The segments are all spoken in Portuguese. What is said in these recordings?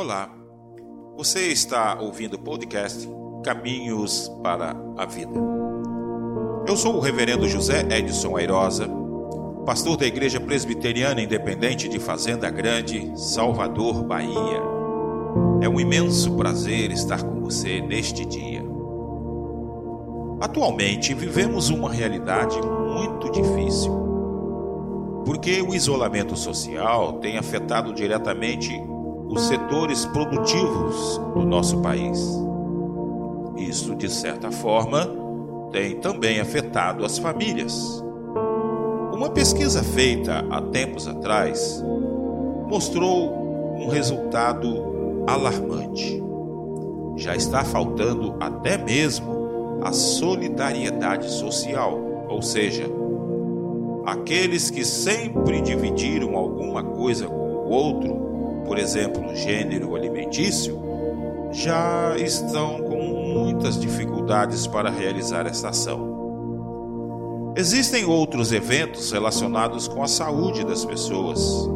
Olá, você está ouvindo o podcast Caminhos para a Vida. Eu sou o Reverendo José Edson Airosa, pastor da Igreja Presbiteriana Independente de Fazenda Grande, Salvador, Bahia. É um imenso prazer estar com você neste dia. Atualmente vivemos uma realidade muito difícil, porque o isolamento social tem afetado diretamente os setores produtivos do nosso país. Isso, de certa forma, tem também afetado as famílias. Uma pesquisa feita há tempos atrás mostrou um resultado alarmante. Já está faltando até mesmo a solidariedade social, ou seja, aqueles que sempre dividiram alguma coisa com o outro por exemplo, gênero alimentício, já estão com muitas dificuldades para realizar essa ação. Existem outros eventos relacionados com a saúde das pessoas.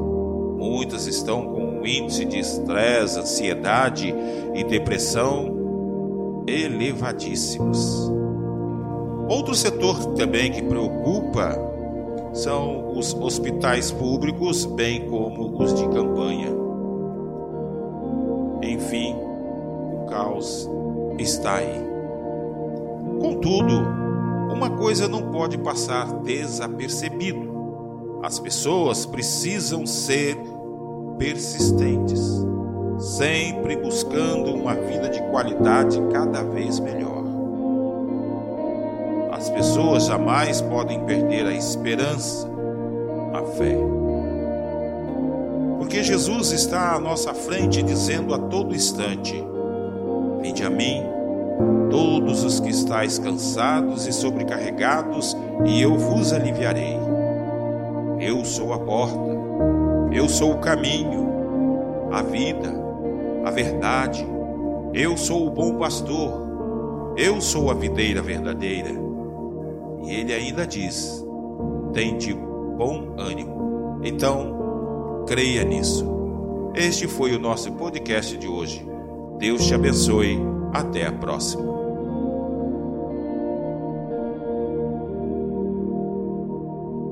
Muitas estão com um índice de estresse, ansiedade e depressão elevadíssimos. Outro setor também que preocupa são os hospitais públicos, bem como os de campanha. Enfim, o caos está aí. Contudo, uma coisa não pode passar desapercebido. As pessoas precisam ser persistentes, sempre buscando uma vida de qualidade cada vez melhor. As pessoas jamais podem perder a esperança, a fé. Porque Jesus está à nossa frente dizendo a todo instante: Vinde a mim, todos os que estáis cansados e sobrecarregados, e eu vos aliviarei. Eu sou a porta, eu sou o caminho, a vida, a verdade. Eu sou o bom pastor, eu sou a videira verdadeira. E ele ainda diz: Tende bom ânimo. Então, Creia nisso. Este foi o nosso podcast de hoje. Deus te abençoe. Até a próxima.